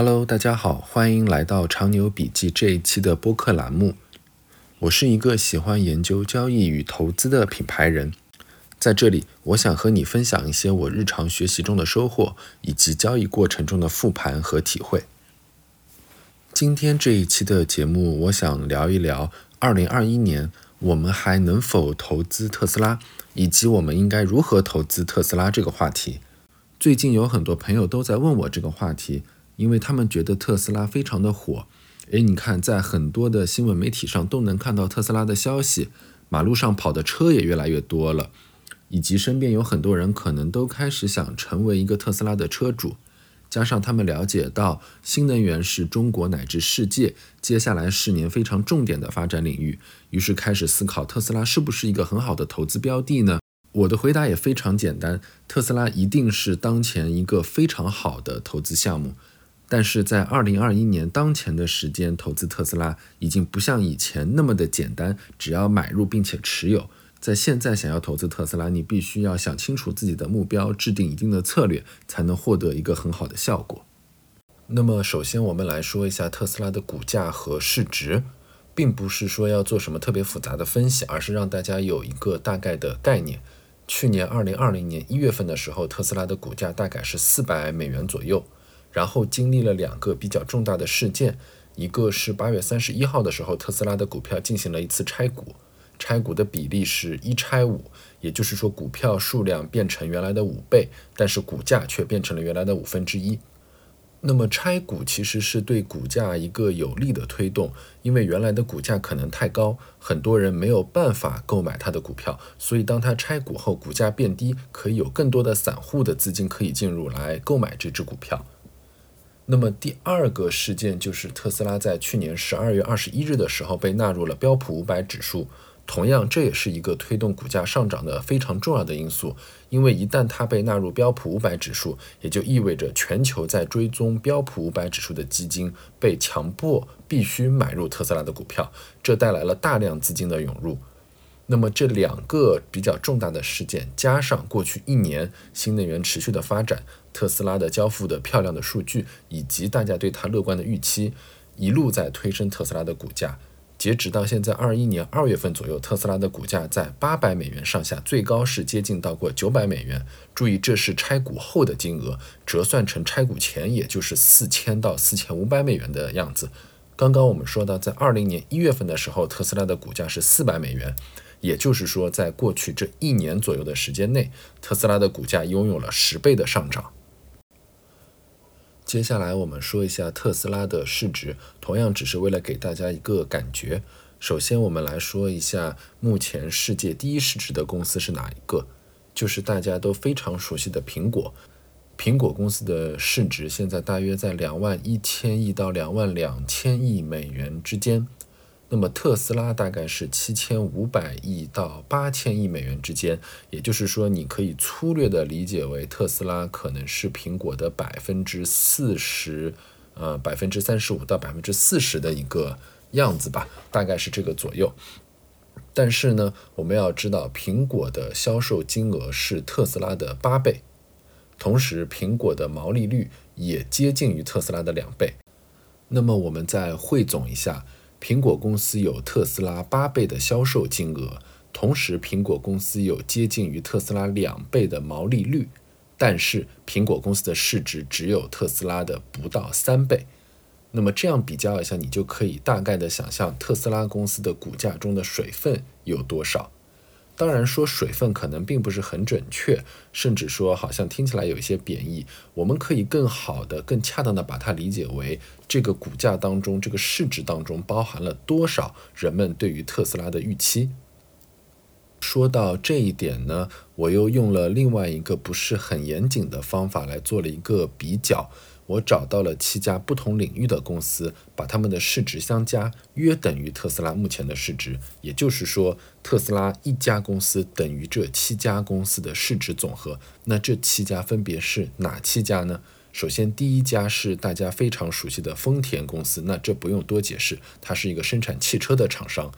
Hello，大家好，欢迎来到长牛笔记这一期的播客栏目。我是一个喜欢研究交易与投资的品牌人，在这里，我想和你分享一些我日常学习中的收获，以及交易过程中的复盘和体会。今天这一期的节目，我想聊一聊2021年我们还能否投资特斯拉，以及我们应该如何投资特斯拉这个话题。最近有很多朋友都在问我这个话题。因为他们觉得特斯拉非常的火，诶，你看在很多的新闻媒体上都能看到特斯拉的消息，马路上跑的车也越来越多了，以及身边有很多人可能都开始想成为一个特斯拉的车主，加上他们了解到新能源是中国乃至世界接下来十年非常重点的发展领域，于是开始思考特斯拉是不是一个很好的投资标的呢？我的回答也非常简单，特斯拉一定是当前一个非常好的投资项目。但是在二零二一年当前的时间，投资特斯拉已经不像以前那么的简单，只要买入并且持有。在现在想要投资特斯拉，你必须要想清楚自己的目标，制定一定的策略，才能获得一个很好的效果。那么，首先我们来说一下特斯拉的股价和市值，并不是说要做什么特别复杂的分析，而是让大家有一个大概的概念。去年二零二零年一月份的时候，特斯拉的股价大概是四百美元左右。然后经历了两个比较重大的事件，一个是八月三十一号的时候，特斯拉的股票进行了一次拆股，拆股的比例是一拆五，也就是说股票数量变成原来的五倍，但是股价却变成了原来的五分之一。那么拆股其实是对股价一个有利的推动，因为原来的股价可能太高，很多人没有办法购买它的股票，所以当它拆股后，股价变低，可以有更多的散户的资金可以进入来购买这只股票。那么第二个事件就是特斯拉在去年十二月二十一日的时候被纳入了标普五百指数，同样这也是一个推动股价上涨的非常重要的因素。因为一旦它被纳入标普五百指数，也就意味着全球在追踪标普五百指数的基金被强迫必须买入特斯拉的股票，这带来了大量资金的涌入。那么这两个比较重大的事件，加上过去一年新能源持续的发展，特斯拉的交付的漂亮的数据，以及大家对它乐观的预期，一路在推升特斯拉的股价。截止到现在二一年二月份左右，特斯拉的股价在八百美元上下，最高是接近到过九百美元。注意，这是拆股后的金额，折算成拆股前，也就是四千到四千五百美元的样子。刚刚我们说到，在二零年一月份的时候，特斯拉的股价是四百美元。也就是说，在过去这一年左右的时间内，特斯拉的股价拥有了十倍的上涨。接下来我们说一下特斯拉的市值，同样只是为了给大家一个感觉。首先，我们来说一下目前世界第一市值的公司是哪一个，就是大家都非常熟悉的苹果。苹果公司的市值现在大约在两万一千亿到两万两千亿美元之间。那么特斯拉大概是七千五百亿到八千亿美元之间，也就是说，你可以粗略的理解为特斯拉可能是苹果的百分之四十，呃，百分之三十五到百分之四十的一个样子吧，大概是这个左右。但是呢，我们要知道，苹果的销售金额是特斯拉的八倍，同时苹果的毛利率也接近于特斯拉的两倍。那么我们再汇总一下。苹果公司有特斯拉八倍的销售金额，同时苹果公司有接近于特斯拉两倍的毛利率，但是苹果公司的市值只有特斯拉的不到三倍。那么这样比较一下，你就可以大概的想象特斯拉公司的股价中的水分有多少。当然说水分可能并不是很准确，甚至说好像听起来有一些贬义。我们可以更好的、更恰当的把它理解为这个股价当中、这个市值当中包含了多少人们对于特斯拉的预期。说到这一点呢，我又用了另外一个不是很严谨的方法来做了一个比较。我找到了七家不同领域的公司，把它们的市值相加，约等于特斯拉目前的市值。也就是说，特斯拉一家公司等于这七家公司的市值总和。那这七家分别是哪七家呢？首先，第一家是大家非常熟悉的丰田公司，那这不用多解释，它是一个生产汽车的厂商。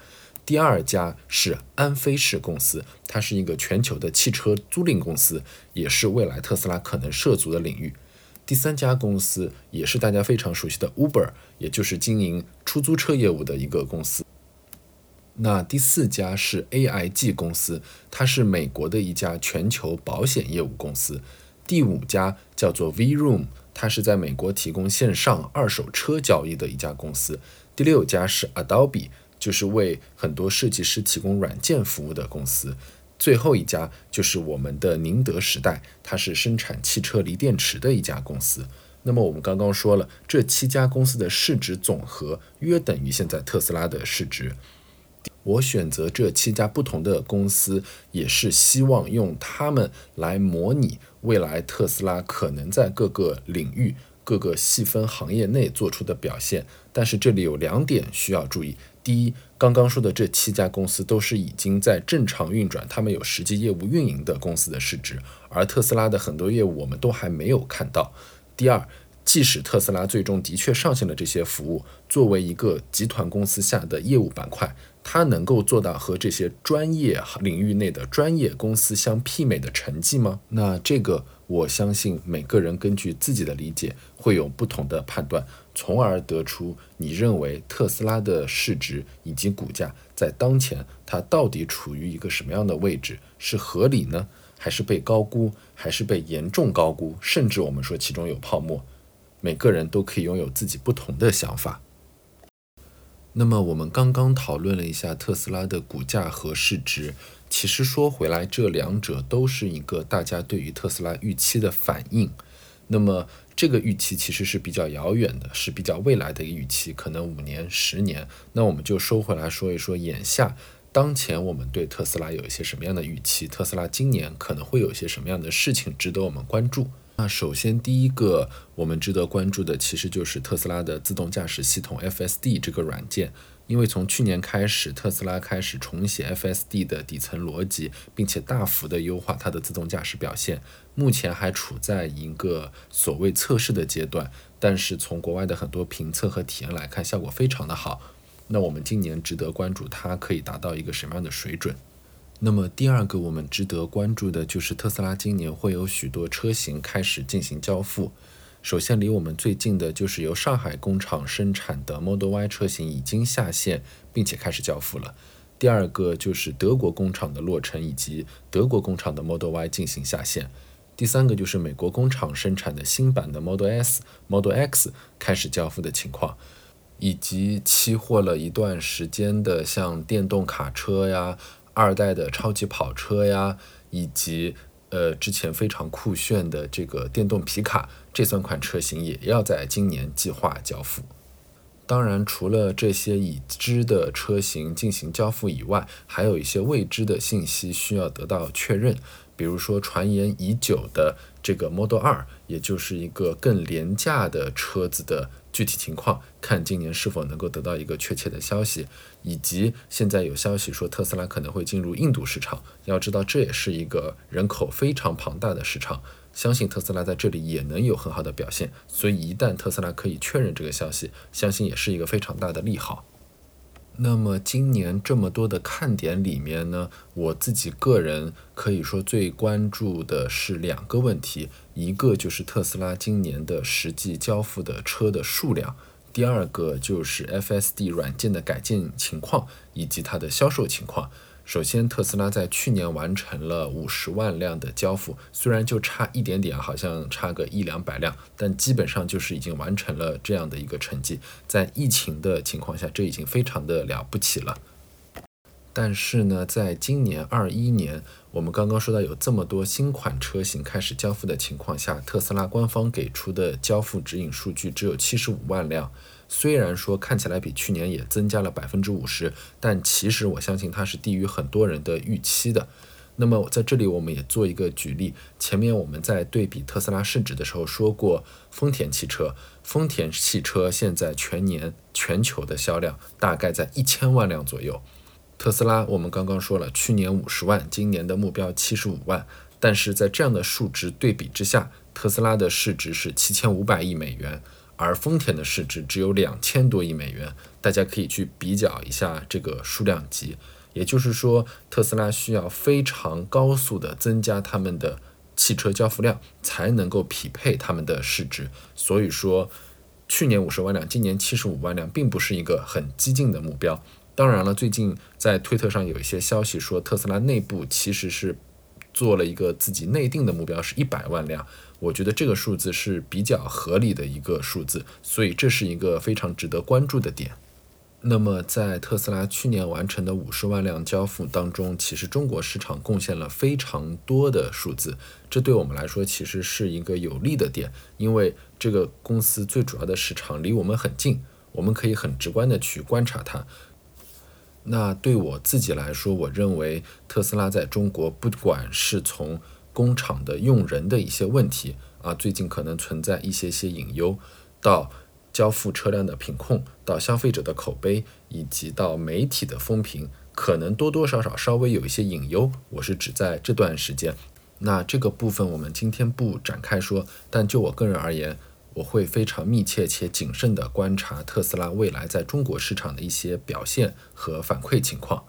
第二家是安飞士公司，它是一个全球的汽车租赁公司，也是未来特斯拉可能涉足的领域。第三家公司也是大家非常熟悉的 Uber，也就是经营出租车业务的一个公司。那第四家是 AIG 公司，它是美国的一家全球保险业务公司。第五家叫做 VRoom，它是在美国提供线上二手车交易的一家公司。第六家是 Adobe，就是为很多设计师提供软件服务的公司。最后一家就是我们的宁德时代，它是生产汽车锂电池的一家公司。那么我们刚刚说了，这七家公司的市值总和约等于现在特斯拉的市值。我选择这七家不同的公司，也是希望用它们来模拟未来特斯拉可能在各个领域、各个细分行业内做出的表现。但是这里有两点需要注意。第一，刚刚说的这七家公司都是已经在正常运转，他们有实际业务运营的公司的市值，而特斯拉的很多业务我们都还没有看到。第二，即使特斯拉最终的确上线了这些服务，作为一个集团公司下的业务板块，它能够做到和这些专业领域内的专业公司相媲美的成绩吗？那这个我相信每个人根据自己的理解会有不同的判断。从而得出你认为特斯拉的市值以及股价在当前它到底处于一个什么样的位置？是合理呢，还是被高估，还是被严重高估？甚至我们说其中有泡沫？每个人都可以拥有自己不同的想法。那么我们刚刚讨论了一下特斯拉的股价和市值，其实说回来，这两者都是一个大家对于特斯拉预期的反应。那么这个预期其实是比较遥远的，是比较未来的一个预期，可能五年、十年。那我们就收回来说一说，眼下当前我们对特斯拉有一些什么样的预期？特斯拉今年可能会有一些什么样的事情值得我们关注？那首先第一个我们值得关注的，其实就是特斯拉的自动驾驶系统 FSD 这个软件。因为从去年开始，特斯拉开始重写 FSD 的底层逻辑，并且大幅的优化它的自动驾驶表现。目前还处在一个所谓测试的阶段，但是从国外的很多评测和体验来看，效果非常的好。那我们今年值得关注它可以达到一个什么样的水准？那么第二个我们值得关注的就是特斯拉今年会有许多车型开始进行交付。首先，离我们最近的就是由上海工厂生产的 Model Y 车型已经下线，并且开始交付了。第二个就是德国工厂的落成，以及德国工厂的 Model Y 进行下线。第三个就是美国工厂生产的新版的 Model S、Model X 开始交付的情况，以及期货了一段时间的像电动卡车呀、二代的超级跑车呀，以及。呃，之前非常酷炫的这个电动皮卡这三款车型也要在今年计划交付。当然，除了这些已知的车型进行交付以外，还有一些未知的信息需要得到确认。比如说，传言已久的这个 Model 2，也就是一个更廉价的车子的具体情况，看今年是否能够得到一个确切的消息。以及现在有消息说特斯拉可能会进入印度市场，要知道这也是一个人口非常庞大的市场，相信特斯拉在这里也能有很好的表现。所以一旦特斯拉可以确认这个消息，相信也是一个非常大的利好。那么今年这么多的看点里面呢，我自己个人可以说最关注的是两个问题，一个就是特斯拉今年的实际交付的车的数量，第二个就是 FSD 软件的改进情况以及它的销售情况。首先，特斯拉在去年完成了五十万辆的交付，虽然就差一点点，好像差个一两百辆，但基本上就是已经完成了这样的一个成绩。在疫情的情况下，这已经非常的了不起了。但是呢，在今年二一年，我们刚刚说到有这么多新款车型开始交付的情况下，特斯拉官方给出的交付指引数据只有七十五万辆。虽然说看起来比去年也增加了百分之五十，但其实我相信它是低于很多人的预期的。那么在这里我们也做一个举例，前面我们在对比特斯拉市值的时候说过，丰田汽车，丰田汽车现在全年全球的销量大概在一千万辆左右。特斯拉我们刚刚说了，去年五十万，今年的目标七十五万，但是在这样的数值对比之下，特斯拉的市值是七千五百亿美元。而丰田的市值只有两千多亿美元，大家可以去比较一下这个数量级。也就是说，特斯拉需要非常高速的增加他们的汽车交付量才能够匹配他们的市值。所以说，去年五十万辆，今年七十五万辆，并不是一个很激进的目标。当然了，最近在推特上有一些消息说，特斯拉内部其实是做了一个自己内定的目标，是一百万辆。我觉得这个数字是比较合理的一个数字，所以这是一个非常值得关注的点。那么，在特斯拉去年完成的五十万辆交付当中，其实中国市场贡献了非常多的数字，这对我们来说其实是一个有利的点，因为这个公司最主要的市场离我们很近，我们可以很直观的去观察它。那对我自己来说，我认为特斯拉在中国，不管是从工厂的用人的一些问题啊，最近可能存在一些些隐忧，到。交付车辆的品控，到消费者的口碑，以及到媒体的风评，可能多多少少稍微有一些隐忧。我是指在这段时间，那这个部分我们今天不展开说。但就我个人而言，我会非常密切且谨慎地观察特斯拉未来在中国市场的一些表现和反馈情况。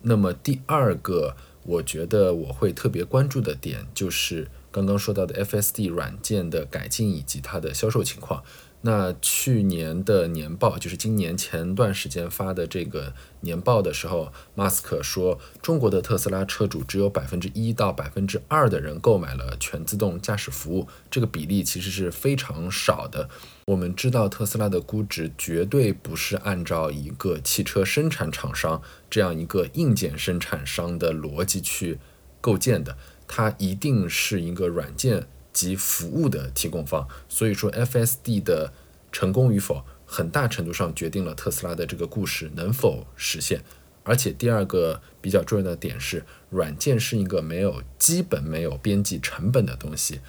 那么第二个，我觉得我会特别关注的点，就是刚刚说到的 FSD 软件的改进以及它的销售情况。那去年的年报，就是今年前段时间发的这个年报的时候，马斯克说，中国的特斯拉车主只有百分之一到百分之二的人购买了全自动驾驶服务，这个比例其实是非常少的。我们知道，特斯拉的估值绝对不是按照一个汽车生产厂商这样一个硬件生产商的逻辑去构建的，它一定是一个软件。及服务的提供方，所以说 FSD 的成功与否，很大程度上决定了特斯拉的这个故事能否实现。而且第二个比较重要的点是，软件是一个没有基本没有边际成本的东西。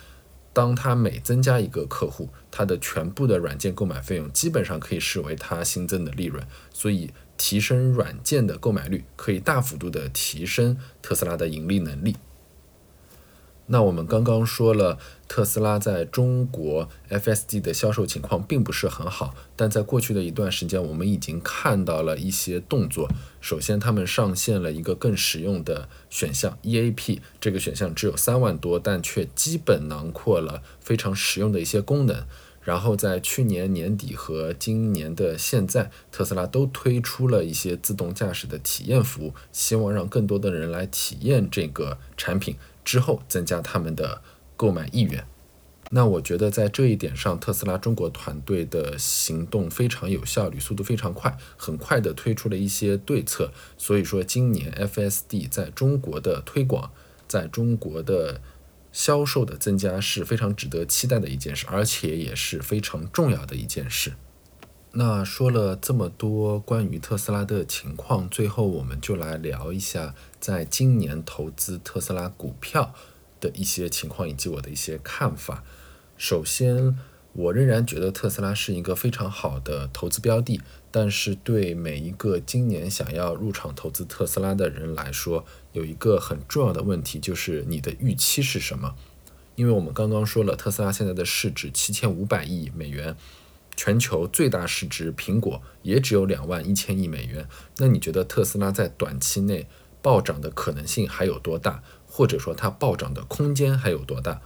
当它每增加一个客户，它的全部的软件购买费用基本上可以视为它新增的利润。所以提升软件的购买率，可以大幅度的提升特斯拉的盈利能力。那我们刚刚说了，特斯拉在中国 FSD 的销售情况并不是很好，但在过去的一段时间，我们已经看到了一些动作。首先，他们上线了一个更实用的选项 EAP，这个选项只有三万多，但却基本囊括了非常实用的一些功能。然后，在去年年底和今年的现在，特斯拉都推出了一些自动驾驶的体验服务，希望让更多的人来体验这个产品。之后增加他们的购买意愿，那我觉得在这一点上，特斯拉中国团队的行动非常有效率，速度非常快，很快的推出了一些对策。所以说，今年 FSD 在中国的推广，在中国的销售的增加是非常值得期待的一件事，而且也是非常重要的一件事。那说了这么多关于特斯拉的情况，最后我们就来聊一下，在今年投资特斯拉股票的一些情况以及我的一些看法。首先，我仍然觉得特斯拉是一个非常好的投资标的，但是对每一个今年想要入场投资特斯拉的人来说，有一个很重要的问题，就是你的预期是什么？因为我们刚刚说了，特斯拉现在的市值七千五百亿美元。全球最大市值苹果也只有两万一千亿美元，那你觉得特斯拉在短期内暴涨的可能性还有多大？或者说它暴涨的空间还有多大？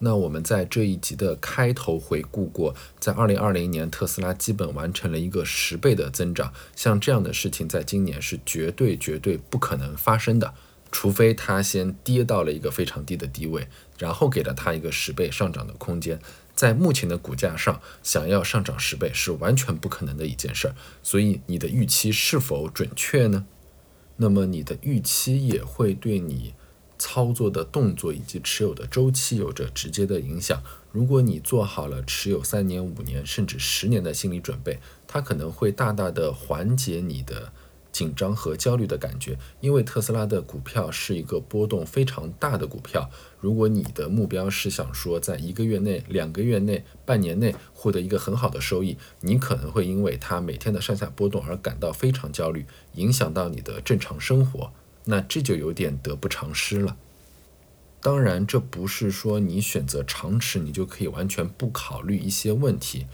那我们在这一集的开头回顾过，在二零二零年特斯拉基本完成了一个十倍的增长，像这样的事情在今年是绝对绝对不可能发生的，除非它先跌到了一个非常低的低位，然后给了它一个十倍上涨的空间。在目前的股价上，想要上涨十倍是完全不可能的一件事儿。所以你的预期是否准确呢？那么你的预期也会对你操作的动作以及持有的周期有着直接的影响。如果你做好了持有三年、五年甚至十年的心理准备，它可能会大大的缓解你的。紧张和焦虑的感觉，因为特斯拉的股票是一个波动非常大的股票。如果你的目标是想说在一个月内、两个月内、半年内获得一个很好的收益，你可能会因为它每天的上下波动而感到非常焦虑，影响到你的正常生活。那这就有点得不偿失了。当然，这不是说你选择长持，你就可以完全不考虑一些问题。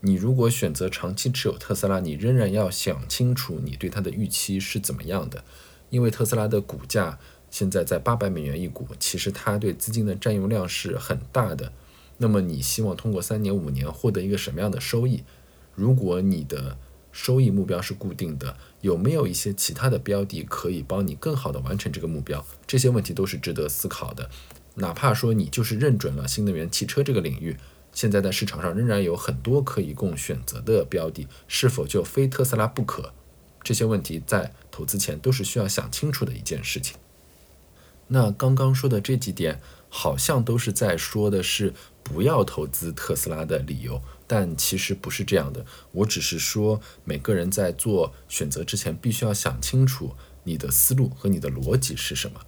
你如果选择长期持有特斯拉，你仍然要想清楚你对它的预期是怎么样的，因为特斯拉的股价现在在八百美元一股，其实它对资金的占用量是很大的。那么你希望通过三年五年获得一个什么样的收益？如果你的收益目标是固定的，有没有一些其他的标的可以帮你更好的完成这个目标？这些问题都是值得思考的。哪怕说你就是认准了新能源汽车这个领域，现在在市场上仍然有很多可以供选择的标的，是否就非特斯拉不可？这些问题在投资前都是需要想清楚的一件事情。那刚刚说的这几点，好像都是在说的是不要投资特斯拉的理由，但其实不是这样的。我只是说，每个人在做选择之前，必须要想清楚你的思路和你的逻辑是什么。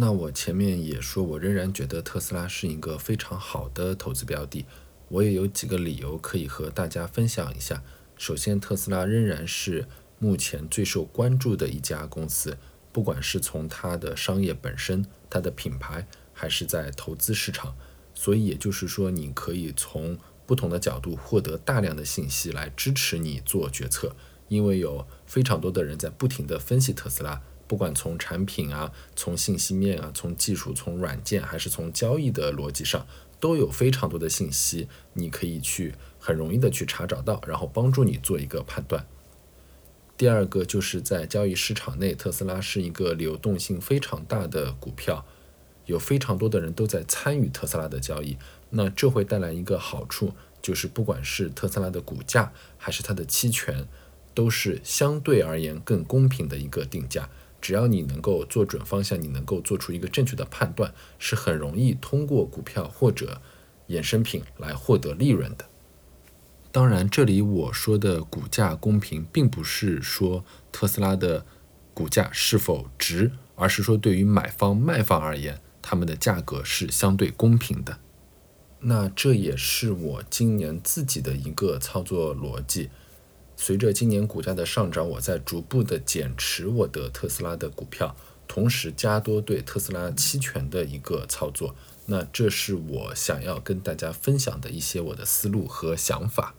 那我前面也说，我仍然觉得特斯拉是一个非常好的投资标的。我也有几个理由可以和大家分享一下。首先，特斯拉仍然是目前最受关注的一家公司。不管是从它的商业本身、它的品牌，还是在投资市场，所以也就是说，你可以从不同的角度获得大量的信息来支持你做决策。因为有非常多的人在不停地分析特斯拉，不管从产品啊、从信息面啊、从技术、从软件，还是从交易的逻辑上，都有非常多的信息，你可以去很容易的去查找到，然后帮助你做一个判断。第二个就是在交易市场内，特斯拉是一个流动性非常大的股票，有非常多的人都在参与特斯拉的交易。那这会带来一个好处，就是不管是特斯拉的股价还是它的期权，都是相对而言更公平的一个定价。只要你能够做准方向，你能够做出一个正确的判断，是很容易通过股票或者衍生品来获得利润的。当然，这里我说的股价公平，并不是说特斯拉的股价是否值，而是说对于买方卖方而言，他们的价格是相对公平的。那这也是我今年自己的一个操作逻辑。随着今年股价的上涨，我在逐步的减持我的特斯拉的股票，同时加多对特斯拉期权的一个操作。那这是我想要跟大家分享的一些我的思路和想法。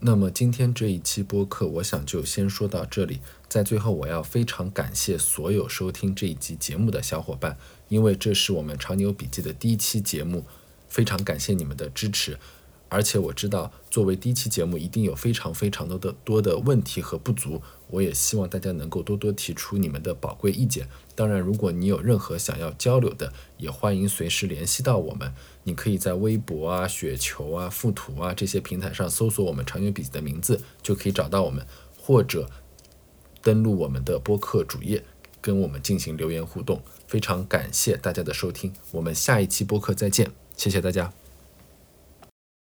那么今天这一期播客，我想就先说到这里。在最后，我要非常感谢所有收听这一集节目的小伙伴，因为这是我们长牛笔记的第一期节目，非常感谢你们的支持。而且我知道，作为第一期节目，一定有非常非常多的多的问题和不足。我也希望大家能够多多提出你们的宝贵意见。当然，如果你有任何想要交流的，也欢迎随时联系到我们。你可以在微博啊、雪球啊、附图啊这些平台上搜索我们长远笔记的名字，就可以找到我们，或者登录我们的播客主页，跟我们进行留言互动。非常感谢大家的收听，我们下一期播客再见，谢谢大家。